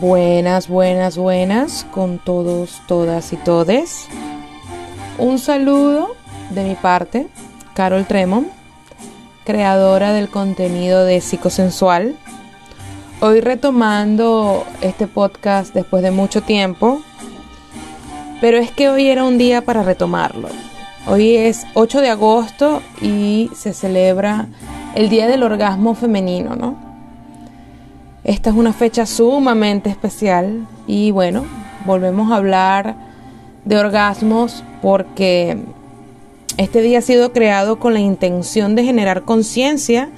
Buenas, buenas, buenas con todos, todas y todes. Un saludo de mi parte, Carol Tremont, creadora del contenido de Psicosensual. Hoy retomando este podcast después de mucho tiempo, pero es que hoy era un día para retomarlo. Hoy es 8 de agosto y se celebra el Día del Orgasmo Femenino, ¿no? Esta es una fecha sumamente especial y bueno, volvemos a hablar de orgasmos porque este día ha sido creado con la intención de generar conciencia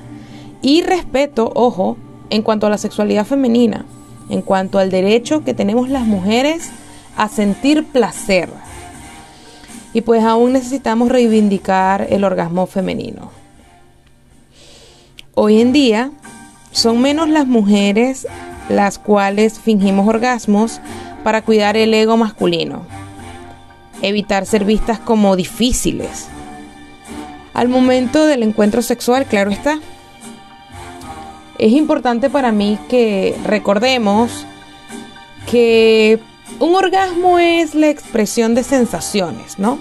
y respeto, ojo, en cuanto a la sexualidad femenina, en cuanto al derecho que tenemos las mujeres a sentir placer. Y pues aún necesitamos reivindicar el orgasmo femenino. Hoy en día son menos las mujeres las cuales fingimos orgasmos para cuidar el ego masculino, evitar ser vistas como difíciles. Al momento del encuentro sexual, claro está. Es importante para mí que recordemos que un orgasmo es la expresión de sensaciones, ¿no?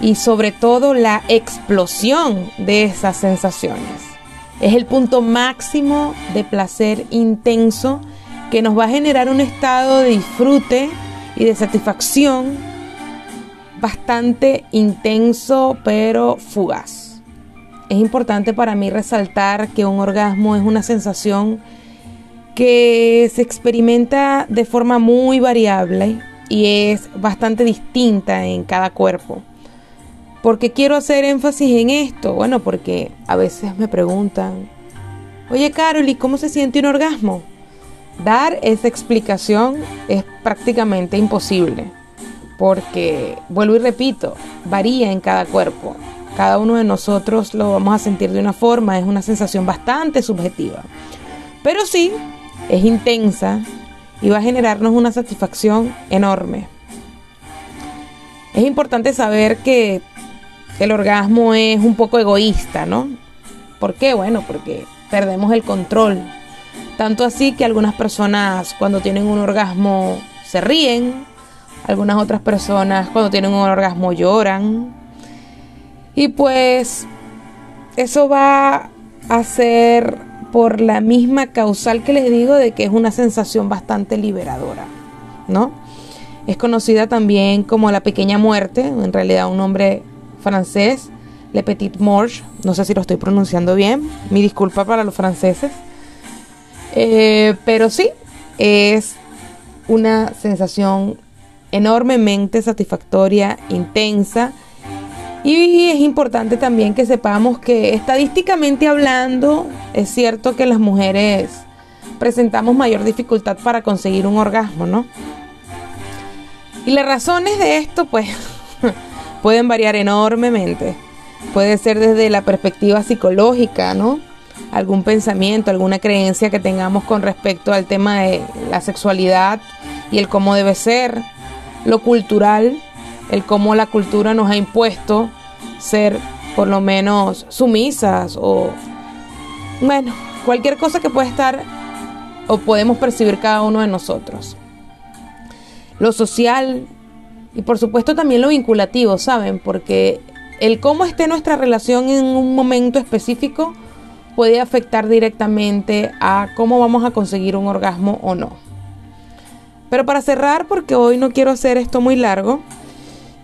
Y sobre todo la explosión de esas sensaciones. Es el punto máximo de placer intenso que nos va a generar un estado de disfrute y de satisfacción bastante intenso pero fugaz. Es importante para mí resaltar que un orgasmo es una sensación que se experimenta de forma muy variable y es bastante distinta en cada cuerpo. ¿Por qué quiero hacer énfasis en esto? Bueno, porque a veces me preguntan, oye Carol, ¿y cómo se siente un orgasmo? Dar esa explicación es prácticamente imposible, porque, vuelvo y repito, varía en cada cuerpo. Cada uno de nosotros lo vamos a sentir de una forma, es una sensación bastante subjetiva. Pero sí, es intensa y va a generarnos una satisfacción enorme. Es importante saber que el orgasmo es un poco egoísta, ¿no? ¿Por qué? Bueno, porque perdemos el control. Tanto así que algunas personas cuando tienen un orgasmo se ríen, algunas otras personas cuando tienen un orgasmo lloran. Y pues eso va a ser por la misma causal que les digo de que es una sensación bastante liberadora, ¿no? Es conocida también como la pequeña muerte, en realidad un nombre francés, Le Petit Morge, no sé si lo estoy pronunciando bien, mi disculpa para los franceses, eh, pero sí, es una sensación enormemente satisfactoria, intensa, y es importante también que sepamos que estadísticamente hablando, es cierto que las mujeres presentamos mayor dificultad para conseguir un orgasmo, ¿no? Y las razones de esto, pues, pueden variar enormemente. Puede ser desde la perspectiva psicológica, ¿no? Algún pensamiento, alguna creencia que tengamos con respecto al tema de la sexualidad y el cómo debe ser. Lo cultural, el cómo la cultura nos ha impuesto ser por lo menos sumisas o, bueno, cualquier cosa que pueda estar o podemos percibir cada uno de nosotros. Lo social, y por supuesto también lo vinculativo, ¿saben? Porque el cómo esté nuestra relación en un momento específico puede afectar directamente a cómo vamos a conseguir un orgasmo o no. Pero para cerrar, porque hoy no quiero hacer esto muy largo,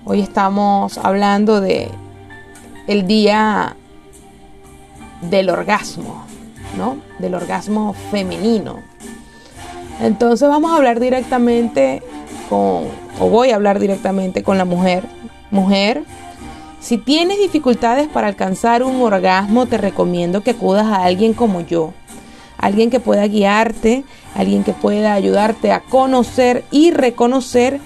hoy estamos hablando de el día del orgasmo, ¿no? Del orgasmo femenino. Entonces vamos a hablar directamente con o voy a hablar directamente con la mujer. Mujer, si tienes dificultades para alcanzar un orgasmo, te recomiendo que acudas a alguien como yo. Alguien que pueda guiarte, alguien que pueda ayudarte a conocer y reconocer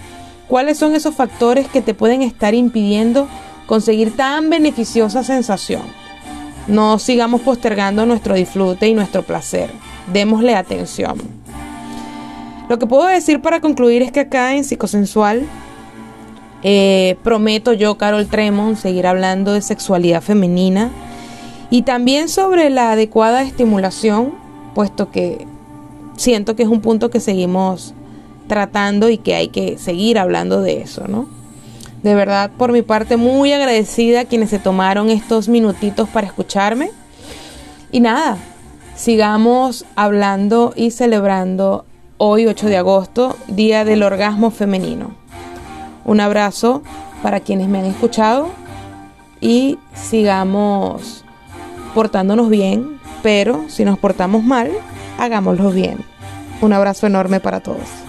cuáles son esos factores que te pueden estar impidiendo conseguir tan beneficiosa sensación. No sigamos postergando nuestro disfrute y nuestro placer. Démosle atención. Lo que puedo decir para concluir es que acá en Psicosensual eh, prometo yo, Carol Tremont, seguir hablando de sexualidad femenina y también sobre la adecuada estimulación, puesto que siento que es un punto que seguimos tratando y que hay que seguir hablando de eso, ¿no? De verdad, por mi parte, muy agradecida a quienes se tomaron estos minutitos para escucharme. Y nada, sigamos hablando y celebrando hoy 8 de agosto, Día del Orgasmo Femenino. Un abrazo para quienes me han escuchado y sigamos portándonos bien, pero si nos portamos mal, hagámoslo bien. Un abrazo enorme para todos.